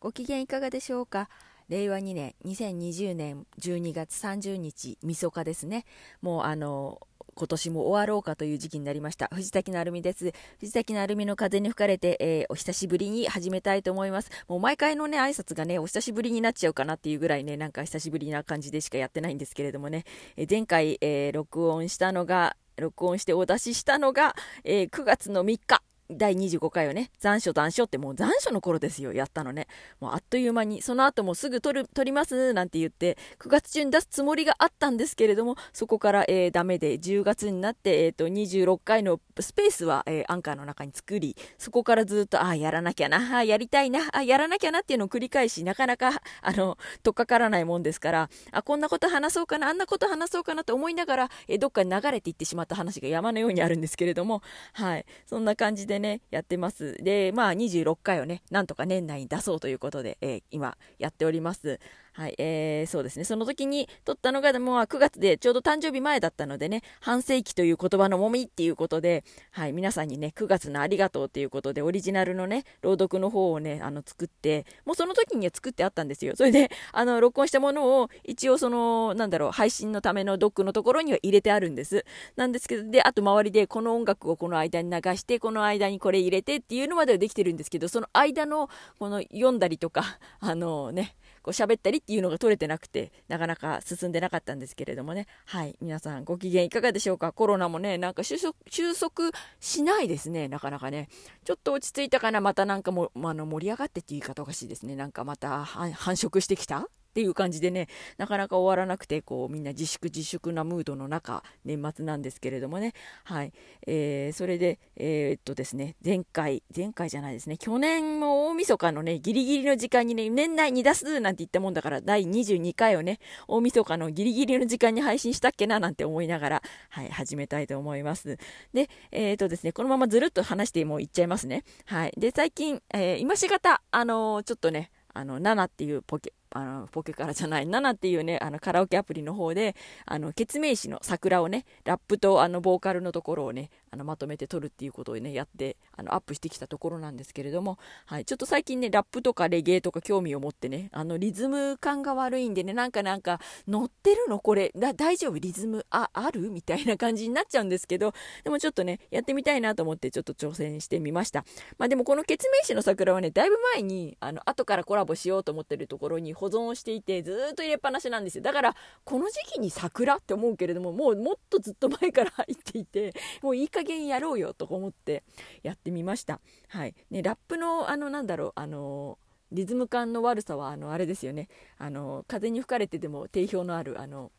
ご機嫌いかがでしょうか？令和2年2020年12月30日みそかですね。もうあの今年も終わろうかという時期になりました。藤滝成美です。藤滝成美の風に吹かれて、えー、お久しぶりに始めたいと思います。もう毎回のね挨拶がねお久しぶりになっちゃうかなっていうぐらいねなんか久しぶりな感じでしかやってないんですけれどもね、えー、前回、えー、録音したのが録音してお出ししたのが、え9月の3日。第25回をね、残暑残暑ってもう残暑の頃ですよ、やったのね。もうあっという間に、その後もすぐ撮る、撮りますなんて言って、9月中に出すつもりがあったんですけれども、そこから、えー、ダメで、10月になって、えっ、ー、と、26回のスペースは、えー、アンカーの中に作り、そこからずっと、ああ、やらなきゃな、あやりたいな、あやらなきゃなっていうのを繰り返し、なかなか、あの、とっかからないもんですから、あ、こんなこと話そうかな、あんなこと話そうかなと思いながら、えどっかに流れていってしまった話が山のようにあるんですけれども、はい。そんな感じでね、ねやってます。。で、まあ26回をね、なんとか年内に出そうということで、えー、今やっております。はい、えー、そうですね。その時に撮ったのが、もう9月でちょうど誕生日前だったのでね、半世紀という言葉のもみっていうことで、はい、皆さんにね、9月のありがとうということで、オリジナルのね、朗読の方をね、あの、作って、もうその時には作ってあったんですよ。それで、あの、録音したものを、一応その、なんだろう、配信のためのドックのところには入れてあるんです。なんですけど、で、あと周りでこの音楽をこの間に流して、この間にこれ入れてっていうのまではできてるんですけど、その間の、この読んだりとか、あのね、こう喋ったりっていうのが取れてなくて、なかなか進んでなかったんですけれどもね。はい。皆さんご機嫌いかがでしょうか？コロナもね、なんか収束収束しないですね。なかなかね。ちょっと落ち着いたかな？またなんかも、あの、盛り上がってっていう言い方おかしいですね。なんかまた繁殖してきた？っていう感じでね、なかなか終わらなくて、こう、みんな自粛自粛なムードの中、年末なんですけれどもね、はい。えー、それで、えー、っとですね、前回、前回じゃないですね、去年も大晦日のね、ギリギリの時間にね、年内に出すなんて言ったもんだから、第22回をね、大晦日のギリギリの時間に配信したっけななんて思いながら、はい、始めたいと思います。で、えー、っとですね、このままずるっと話してもういっちゃいますね。はい。で、最近、えー、今しがた、あのー、ちょっとね、あの、7っていうポケ、あの、ポケカラじゃない、7っていうね、あの、カラオケアプリの方で、あの、ケツメイシの桜をね、ラップとあの、ボーカルのところをね、あの、まとめて撮るっていうことをね、やって、あの、アップしてきたところなんですけれども、はい、ちょっと最近ね、ラップとかレゲエとか興味を持ってね、あの、リズム感が悪いんでね、なんかなんか、乗ってるの？これ、だ、大丈夫？リズム、あ、ある？みたいな感じになっちゃうんですけど、でもちょっとね、やってみたいなと思って、ちょっと挑戦してみました。まあでもこのケツメイシの桜はね、だいぶ前に、あの、後からコラボしようと思ってるところに保存をしていて、ずっと入れっぱなしなんですよ。だからこの時期に桜って思うけれどももうもっとずっと前から入っていて もういい加減やろうよと思ってやってみました。はい。ねラップのあのなんだろうあのリズム感の悪さはあのあれですよね。あの風に吹かれてでも定評のあるあの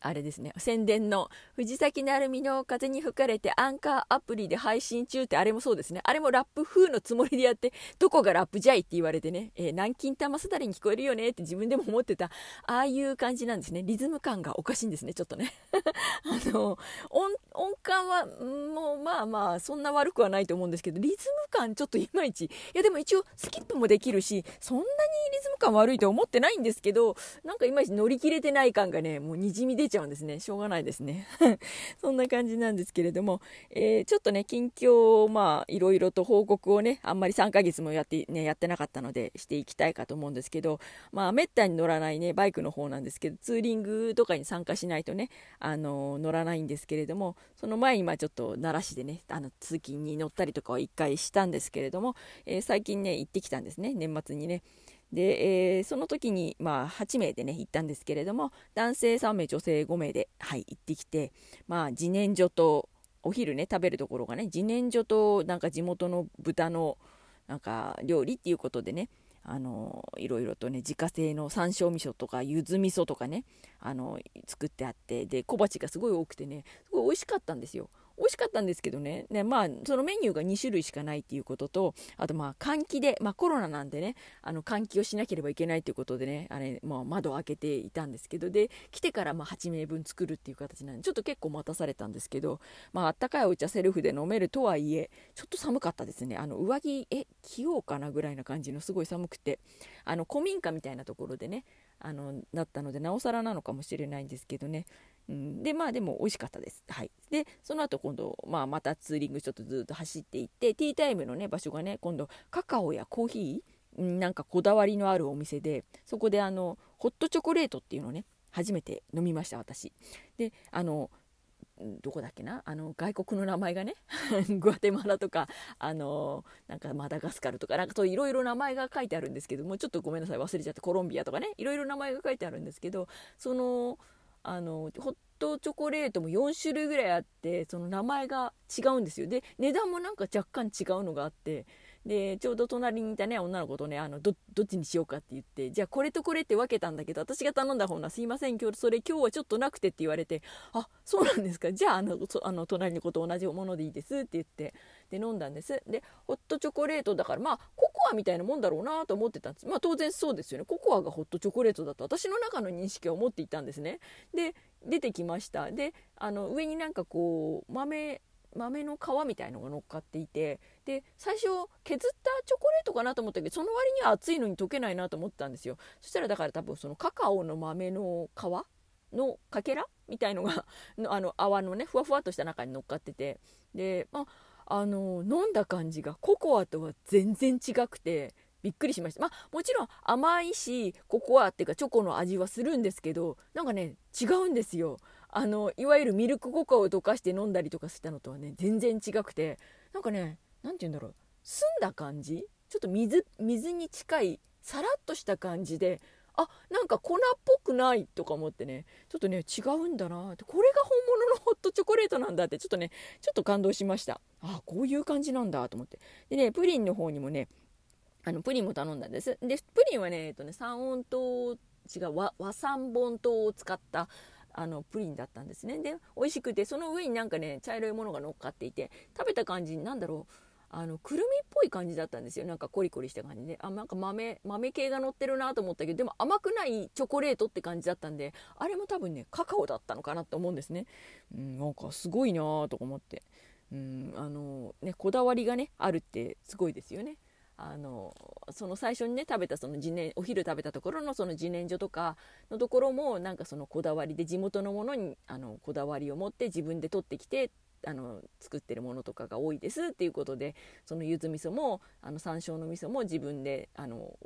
あれですね、宣伝の藤崎鳴海の風に吹かれてアンカーアプリで配信中ってあれもそうですね。あれもラップ風のつもりでやって、どこがラップじゃいって言われてね、えー、南京玉すだれに聞こえるよねって自分でも思ってた、ああいう感じなんですね。リズム感がおかしいんですね、ちょっとね。あの、音、音感は、もうまあまあ、そんな悪くはないと思うんですけど、リズム感ちょっといまいち。いやでも一応スキップもできるし、そんなにリズム感悪いと思ってないんですけど、なんかいまいち乗り切れてない感がね、もうにじみ出ちゃうんですね。しょうがないですね。そんな感じなんですけれども、えー、ちょっとね、近況を、まあ、いろいろと報告をね、あんまり3ヶ月もやって、ね、やってなかったので、していきたいかと思うんですけど、まあ、めったに乗らないね、バイクの方なんですけど、ツーリングとかに参加しないとね、あの、乗らないんですけれども、その前に、まあ、ちょっと奈良市でね、あの、通勤に乗ったりとかは1回したんですけれども、えー、最近ね、行ってきたんですね、年末にね。で、えー、その時に、まあ、8名でね、行ったんですけれども、男性3名、女性5名で、はい、行ってきて、まあ、自然薯と、お昼ね、食べるところがね、自然薯と、なんか地元の豚の、なんか、料理っていうことでね、あのいろいろとね自家製の山椒味噌とか柚子味噌とかねあの作ってあってで小鉢がすごい多くてねすごい美味しかったんですよ。美味しかったんですけどね、ねまあ、そのメニューが2種類しかないっていうことと、あとまあ換気で、まあコロナなんでね、あの換気をしなければいけないということでね、あれ、まあ窓を開けていたんですけど、で、来てからま8名分作るっていう形なんで、ちょっと結構待たされたんですけど、まあったかいお茶セルフで飲めるとはいえ、ちょっと寒かったですね。あの上着、え、着ようかなぐらいな感じのすごい寒くて、あの古民家みたいなところでね、あのなったのでなおさらなのかもしれないんですけどね、でまあでも美味しかったです。はい。でその後今度、まあ、またツーリングちょっとずっと走っていってティータイムのね場所がね今度カカオやコーヒー？なんかこだわりのあるお店でそこであのホットチョコレートっていうのね初めて飲みました私。であのどこだっけな？あの外国の名前がね グアテマラとかあのなんかマダガスカルとかなんかそういろいろ名前が書いてあるんですけどもちょっとごめんなさい忘れちゃってコロンビアとかねいろいろ名前が書いてあるんですけどそのあのホットチョコレートも4種類ぐらいあってその名前が違うんですよ。で値段もなんか若干違うのがあってでちょうど隣にいたね女の子とねあのどっちにしようかって言ってじゃあこれとこれって分けたんだけど私が頼んだ方がすいません今日それ今日はちょっとなくてって言われてあそうなんですか。じゃああのあの隣の子と同じものでいいですって言ってで飲んだんです。でホットチョコレートだからまあココアみたいなもんだろうなと思ってたんです。まあ当然そうですよね。ココアがホットチョコレートだと私の中の認識は思っていたんですね。で出てきました。であの上になんかこう豆豆の皮みたいのが乗っかっていてで最初削ったチョコレートかなと思ったけどその割には熱いのに溶けないなと思ったんですよ。そしたらだから多分そのカカオの豆の皮のかけらみたいのが あの泡のねふわふわとした中に乗っかってて。で、まあ、あの飲んだ感じがココアとは全然違くてびっくりしました。まあもちろん甘いしココアっていうかチョコの味はするんですけどなんかね違うんですよ。あのいわゆるミルクココアを溶かして飲んだりとかしたのとはね全然違くてなんかね何て言うんだろう。澄んだ感じ？ちょっと水水に近いさらっとした感じであなんか粉っぽくないとか思ってね。ちょっとね違うんだなって。これが本物のホットチョコレートなんだって。ちょっとねちょっと感動しました。あこういう感じなんだと思って。でねプリンの方にもねあのプリンも頼んだんです。でプリンはね,、えっとね三温糖違う和三本糖を使ったあのプリンだったんですね。で美味しくてその上になんかね茶色いものが乗っかっていて食べた感じなんだろう。あのくるみっぽい感じだったんですよ。なんかコリコリした感じで。あなんか豆豆系が乗ってるなと思ったけどでも甘くないチョコレートって感じだったんであれも多分ねカカオだったのかなと思うんですね、うん、なんかすごいなと思って、うん、あのねこだわりがねあるってすごいですよね。あのその最初にね食べたその自然お昼食べたところのその自然薯とかのところもなんかそのこだわりで地元のものにあのこだわりを持って自分で取ってきてあの作ってるものとかが多いです。っていうことでその柚子味噌もあの山椒の味噌も自分であの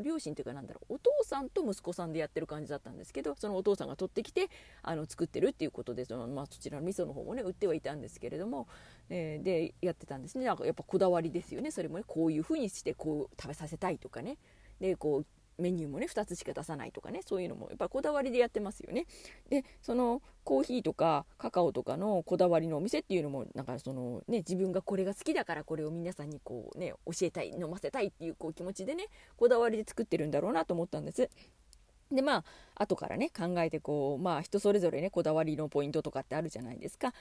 両親というかなんだろうお父さんと息子さんでやってる感じだったんですけどそのお父さんが取ってきてあの作ってるっていうことでその、まあ、そちらの味噌の方もね売ってはいたんですけれども、えー、でやってたんですね。なんかやっぱこだわりですよね。それもねこういうふうにしてこう食べさせたいとかね。でこうメニューもね2つしか出さないとかねそういうのもやっぱこだわりでやってますよね。でそのコーヒーとかカカオとかのこだわりのお店っていうのもなんかそのね自分がこれが好きだからこれを皆さんにこうね教えたい飲ませたいっていうこう気持ちでねこだわりで作ってるんだろうなと思ったんです。でまあ後からね考えてこうまあ人それぞれねこだわりのポイントとかってあるじゃないですか。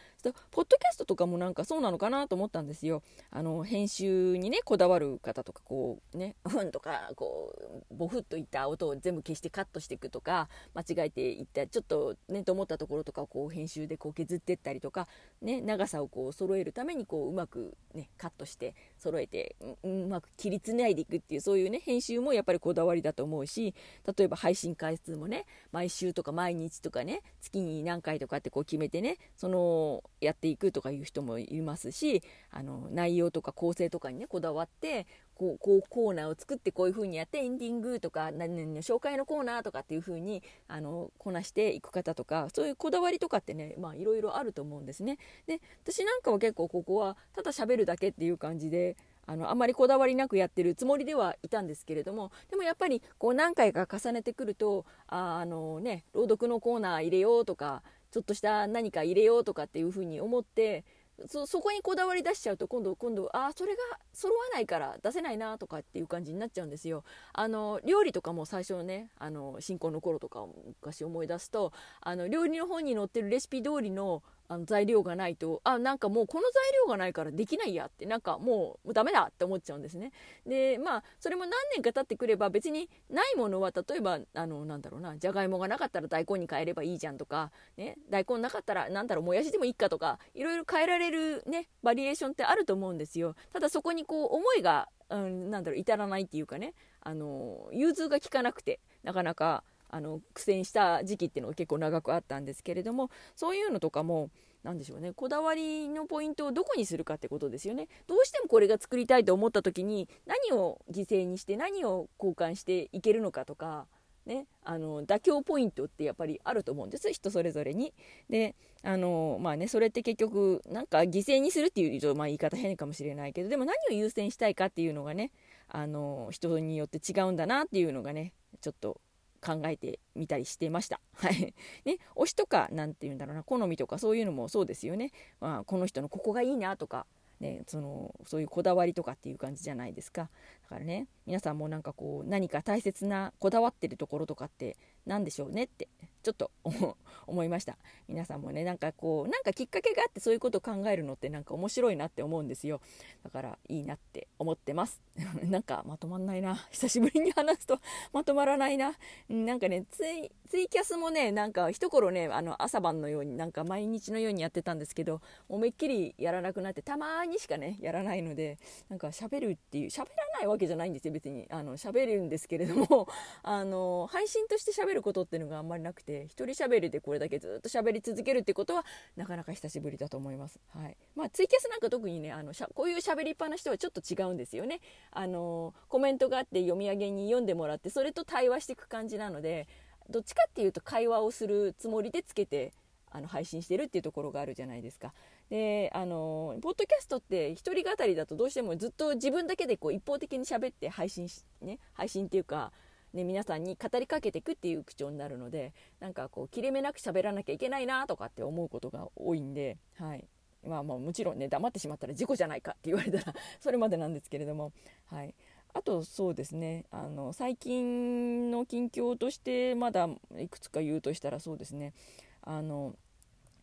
ポッドキャストとかもなんかそうなのかなと思ったんですよ。あの編集にねこだわる方とかこうねふんとかこうボフッといった音を全部消してカットしていくとか間違えていったちょっとねと思ったところとかをこう編集でこう削ってったりとかね長さをこう揃えるためにこううまくねカットして揃えてうまく切りつないでいくっていうそういうね編集もやっぱりこだわりだと思うし例えば配信回数もね毎週とか毎日とかね月に何回とかってこう決めてねそのやっていくとかいう人もいますしあの内容とか構成とかにねこだわってこうこうコーナーを作ってこういう風にやってエンディングとか何々の紹介のコーナーとかっていう風にあのこなしていく方とかそういうこだわりとかってねまあいろいろあると思うんですね。で私なんかは結構ここはただ喋るだけっていう感じであのあまりこだわりなくやってるつもりではいたんですけれどもでもやっぱりこう何回か重ねてくるとああのね朗読のコーナー入れようとかちょっとした何か入れようとかっていうふうに思ってそそこにこだわり出しちゃうと今度今度あそれが揃わないから出せないなとかっていう感じになっちゃうんですよ。あの料理とかも最初ねあの新婚の頃とか昔思い出すとあの料理の本に載ってるレシピ通りのあの材料がないとあなんかもうこの材料がないからできないやってなんかもうダメだって思っちゃうんですね。でまあそれも何年か経ってくれば別にないものは例えばあのなんだろうなじゃがいもがなかったら大根に変えればいいじゃんとか、ね、大根なかったらなんだろうもやしでもいいかとかいろいろ変えられるねバリエーションってあると思うんですよ。ただそこにこう思いが、うん、なんだろう至らないっていうかねあの融通が利かなくてなかなかあの苦戦した時期っていうのが結構長くあったんですけれどもそういうのとかも何でしょうねこだわりのポイントをどこにするかってことですよねどうしてもこれが作りたいと思った時に何を犠牲にして何を交換していけるのかとかね、あの妥協ポイントってやっぱりあると思うんです人それぞれに。であのまあねそれって結局なんか犠牲にするっていうと、まあ、言い方変かもしれないけどでも何を優先したいかっていうのがねあの人によって違うんだなっていうのがねちょっと考えてみたりしてました。はい。ね、推しとか、何て言うんだろうな、好みとかそういうのもそうですよね。まあ、この人のここがいいなとか、ね、そのそういうこだわりとかっていう感じじゃないですかだからね。皆さんもなんかこう何か大切なこだわってるところとかって何でしょうねってちょっと 思いました。皆さんもねなんかこうなんかきっかけがあってそういうことを考えるのってなんか面白いなって思うんですよ。だからいいなって思ってます。なんかまとまんないな。久しぶりに話すとまとまらないな。なんかねツイツイキャスもねなんか一頃ねあの朝晩のようになんか毎日のようにやってたんですけどもうめっきりやらなくなってたまにしかねやらないのでなんか喋るっていう喋らないわけじゃないんですよ別にあの喋るんですけれども あの配信として喋ることっていうのがあんまりなくて一人喋りでこれだけずっと喋り続けるってことはなかなか久しぶりだと思います。はいまあ、ツイキャスなんか特にねあのしゃこういう喋りっぱなしとはちょっと違うんですよね。あのコメントがあって読み上げに読んでもらってそれと対話していく感じなのでどっちかっていうと会話をするつもりでつけてあの配信してるっていうところがあるじゃないですか。であのポッドキャストって一人語りだとどうしてもずっと自分だけでこう一方的に喋って配信し、ね、配信っていうかね、皆さんに語りかけていくっていう口調になるのでなんかこう切れ目なく喋らなきゃいけないなとかって思うことが多いんで、はい。まあ、まあもちろんね黙ってしまったら事故じゃないかって言われたら それまでなんですけれども、はい、あとそうですねあの最近の近況としてまだいくつか言うとしたらそうですねあの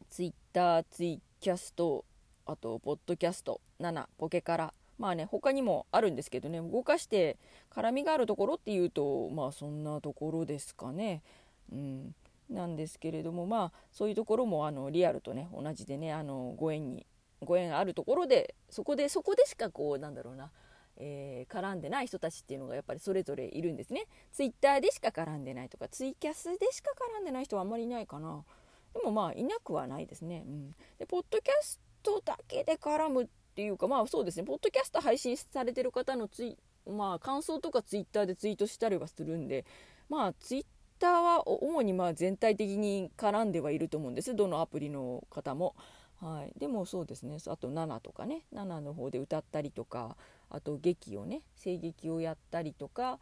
ツイッターツイキャストあとポッドキャスト7ポケカラ。まあね他にもあるんですけどね。動かして絡みがあるところっていうとまあそんなところですかね。うん。なんですけれどもまあそういうところもあのリアルとね同じでねあのご縁にご縁あるところでそこでそこでしかこうなんだろうな、えー、絡んでない人たちっていうのがやっぱりそれぞれいるんですね。ツイッターでしか絡んでないとかツイキャスでしか絡んでない人はあんまりいないかな。でもまあいなくはないですね、うん、でポッドキャストだけで絡むっていうかまあそうですね。ポッドキャスト配信されてる方のツイまあ感想とかツイッターでツイートしたりはするんでまあツイッターは主にまあ全体的に絡んではいると思うんです。どのアプリの方も。はい、でもそうですね。あと7とかね。7の方で歌ったりとかあと劇をね声劇をやったりとか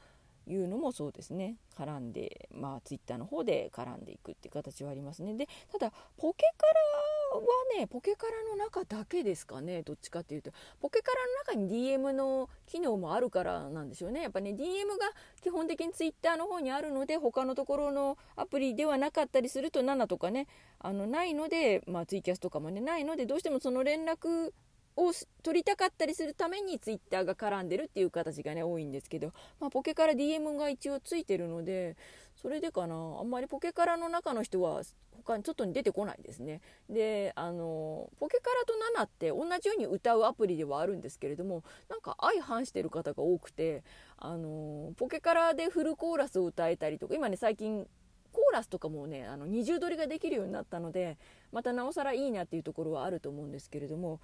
いうのもそうですね。絡んでまあツイッターの方で絡んでいくっていう形はありますね。でただポケカラはねポケカラの中だけですかね。どっちかっていうと。ポケカラの中に DM の機能もあるからなんでしょうね。やっぱね DM が基本的にツイッターの方にあるので他のところのアプリではなかったりすると7とかねあのないので、まあ、ツイキャスとかもねないのでどうしてもその連絡を取りたかったりするためにツイッターが絡んでるっていう形がね多いんですけど、まあ、ポケから DM が一応ついてるのでそれでかな。あんまりポケカラの中の人は他にちょっとに出てこないですね。であのポケカラとナナって同じように歌うアプリではあるんですけれどもなんか相反してる方が多くてあのポケカラでフルコーラスを歌えたりとか今ね最近コーラスとかもねあの二重撮りができるようになったのでまたなおさらいいなっていうところはあると思うんですけれども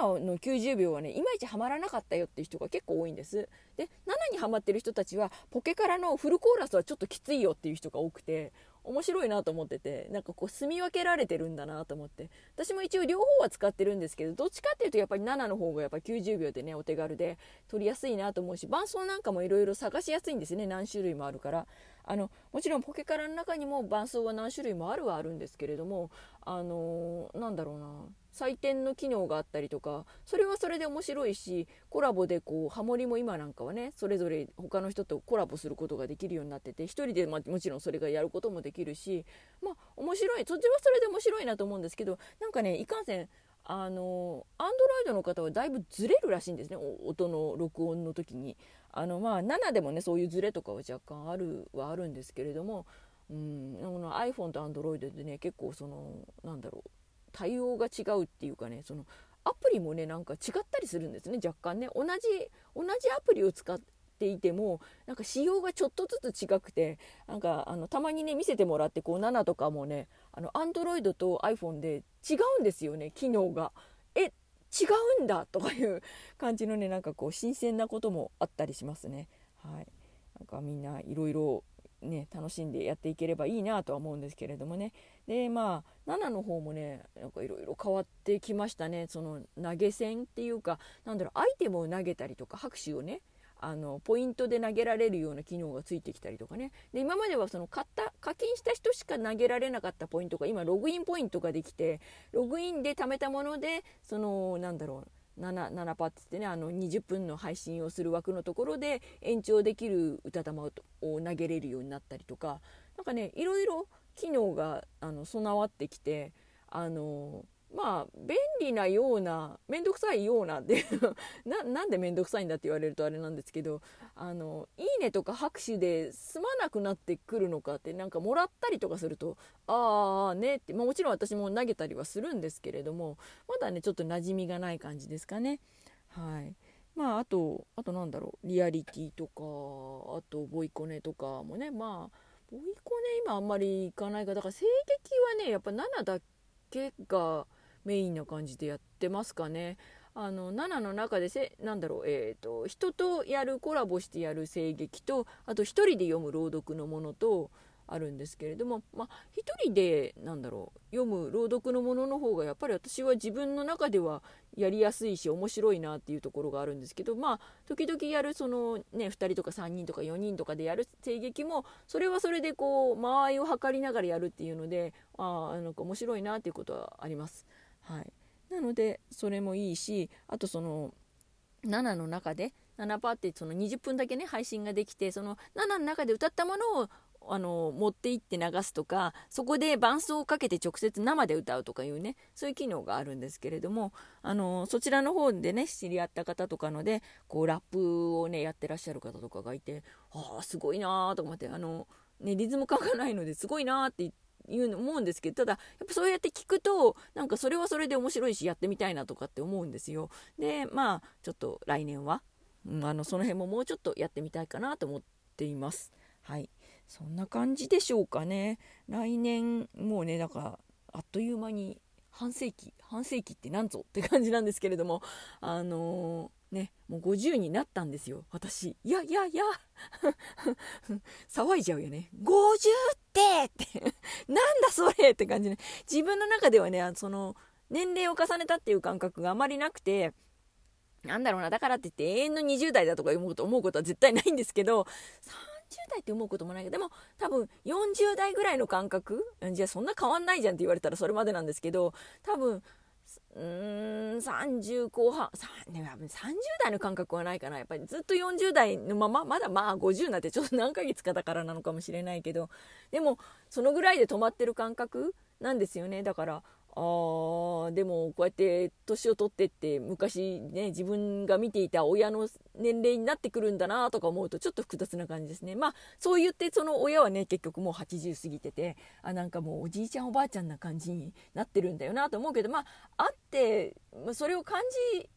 7の90秒はねいまいちハマらなかったよっていう人が結構多いんです。で7にハマってる人たちはポケからのフルコーラスはちょっときついよっていう人が多くて面白いなと思っててなんかこう住み分けられてるんだなと思って。私も一応両方は使ってるんですけどどっちかっていうとやっぱり7の方がやっぱ90秒でねお手軽で撮りやすいなと思うし伴奏なんかもいろいろ探しやすいんですね何種類もあるから。あのもちろんポケカラの中にも伴奏は何種類もあるはあるんですけれどもあのー、なんだろうな採点の機能があったりとかそれはそれで面白いしコラボでこうハモリも今なんかはねそれぞれ他の人とコラボすることができるようになってて1人で、まもちろんそれがやることもできるしまあ面白いそっちはそれで面白いなと思うんですけどなんかねいかんせんあのアンドロイドの方はだいぶずれるらしいんですね音の録音の時に。あのまあ7でもねそういうずれとかは若干あるはあるんですけれどもうん、iPhone と Android でね結構そのなんだろう対応が違うっていうかねそのアプリもねなんか違ったりするんですね若干ね。同じ同じアプリを使っていてもなんか仕様がちょっとずつ違くてなんかあのたまにね見せてもらってこう7とかもねあの Android と iPhone で違うんですよね機能が。え違うんだとかいう感じのねなんかこう新鮮なこともあったりしますね。はい、なんかみんないろいろね楽しんでやっていければいいなとは思うんですけれどもねでまあ7の方もねなんかいろいろ変わってきましたねその投げ銭っていうかなんだろうアイテムを投げたりとか拍手をねあのポイントで投げられるような機能がついてきたりとかね。で今まではその買った課金した人しか投げられなかったポイントが今ログインポイントができてログインで貯めたものでそのなんだろう 7, 7パッツってねあの20分の配信をする枠のところで延長できる歌玉を投げれるようになったりとか何かねいろいろ機能があの備わってきてあのまあ便利なような面倒くさいようなって ななんで面倒くさいんだって言われるとあれなんですけどあのいいねとか拍手で済まなくなってくるのかってなんかもらったりとかするとああねって、まあ、もちろん私も投げたりはするんですけれどもまだねちょっと馴染みがない感じですかね。はい。まああとあとなんだろうリアリティとかあとボイコネとかもねまあボイコネ今あんまり行かないかだから声劇はねやっぱ7だけがメインな感じでやってますかね。あの7の中でせなんだろう、えーと、人とやるコラボしてやる声劇とあと1人で読む朗読のものとあるんですけれども、まあ、1人でなんだろう読む朗読のものの方がやっぱり私は自分の中ではやりやすいし面白いなっていうところがあるんですけどまあ時々やるそのね2人とか3人とか4人とかでやる声劇もそれはそれでこう間合いを測りながらやるっていうのであなんか面白いなっていうことはあります。はい、なのでそれもいいしあとその7の中で7パーってその20分だけね配信ができてその7の中で歌ったものをあの持って行って流すとかそこで伴奏をかけて直接生で歌うとかいうねそういう機能があるんですけれどもあのそちらの方でね知り合った方とかのでこうラップをねやってらっしゃる方とかがいてああすごいなーと思ってあの、ね、リズム感がないのですごいなーって言って。いうの思うんですけどただやっぱそうやって聞くとなんかそれはそれで面白いしやってみたいなとかって思うんですよ。でまあちょっと来年は、うん、あのその辺ももうちょっとやってみたいかなと思っています。はい。そんな感じでしょうかね。来年もうねなんかあっという間に半世紀半世紀って何ぞって感じなんですけれどもあのーね、もう50になったんですよ、私。いやいやいや、騒いじゃうよね。50ってって なんだそれって感じね。自分の中ではね、その、年齢を重ねたっていう感覚があまりなくて、なんだろうな、だからって言って永遠の20代だとか思うこと思うことは絶対ないんですけど、30代って思うこともないけど、でも多分40代ぐらいの感覚じゃあそんな変わんないじゃんって言われたらそれまでなんですけど、多分うーん30後半30代の感覚はないかな。やっぱりずっと40代のまままだまあ50になってちょっと何ヶ月かだからなのかもしれないけど。でもそのぐらいで止まってる感覚なんですよね。だからあでもこうやって年を取ってって昔ね自分が見ていた親の年齢になってくるんだなとか思うとちょっと複雑な感じですね。まあそう言ってその親はね結局もう80過ぎててあなんかもうおじいちゃんおばあちゃんな感じになってるんだよなと思うけどまああってそれを感じ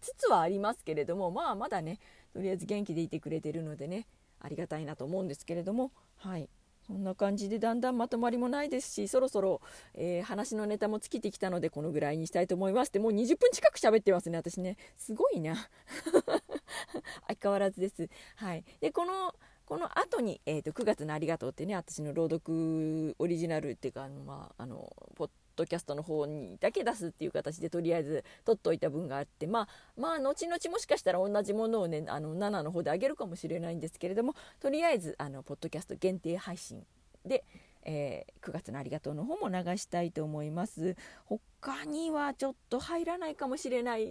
つつはありますけれどもまあまだねとりあえず元気でいてくれてるのでねありがたいなと思うんですけれどもはい。そんな感じでだんだんまとまりもないですしそろそろ、えー、話のネタも尽きてきたのでこのぐらいにしたいと思いますでもう20分近く喋ってますね私ね。すごいな。相変わらずです。はい。でこのこの後に、えーと、9月のありがとうってね私の朗読オリジナルっていうかあの、まあ、あのポッドキャストの方にだけ出すっていう形でとりあえず取っといた分があってまあまあ後々もしかしたら同じものをねあの7の方であげるかもしれないんですけれどもとりあえずあのポッドキャスト限定配信で、えー、9月のありがとうの方も流したいと思います。他にはちょっと入らないかもしれない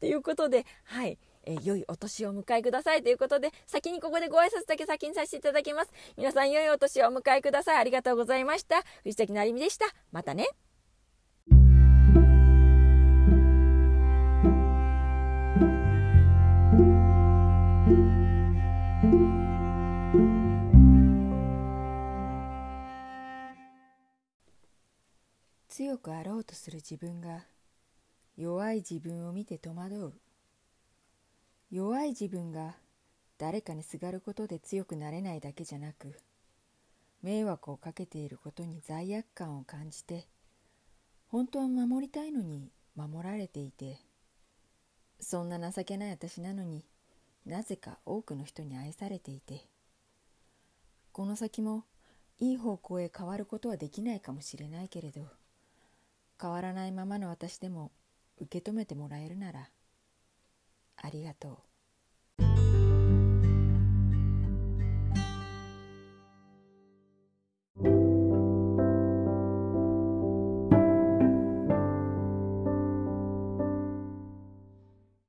と いうことではい。えー、良いお年をお迎えくださいということで、先にここでご挨拶だけ先にさせていただきます。皆さん良いお年をお迎えください。ありがとうございました。藤崎成美でした。またね。強くあろうとする自分が弱い自分を見て戸惑う弱い自分が誰かにすがることで強くなれないだけじゃなく迷惑をかけていることに罪悪感を感じて本当は守りたいのに守られていてそんな情けない私なのになぜか多くの人に愛されていてこの先もいい方向へ変わることはできないかもしれないけれど変わらないままの私でも受け止めてもらえるならありがとう。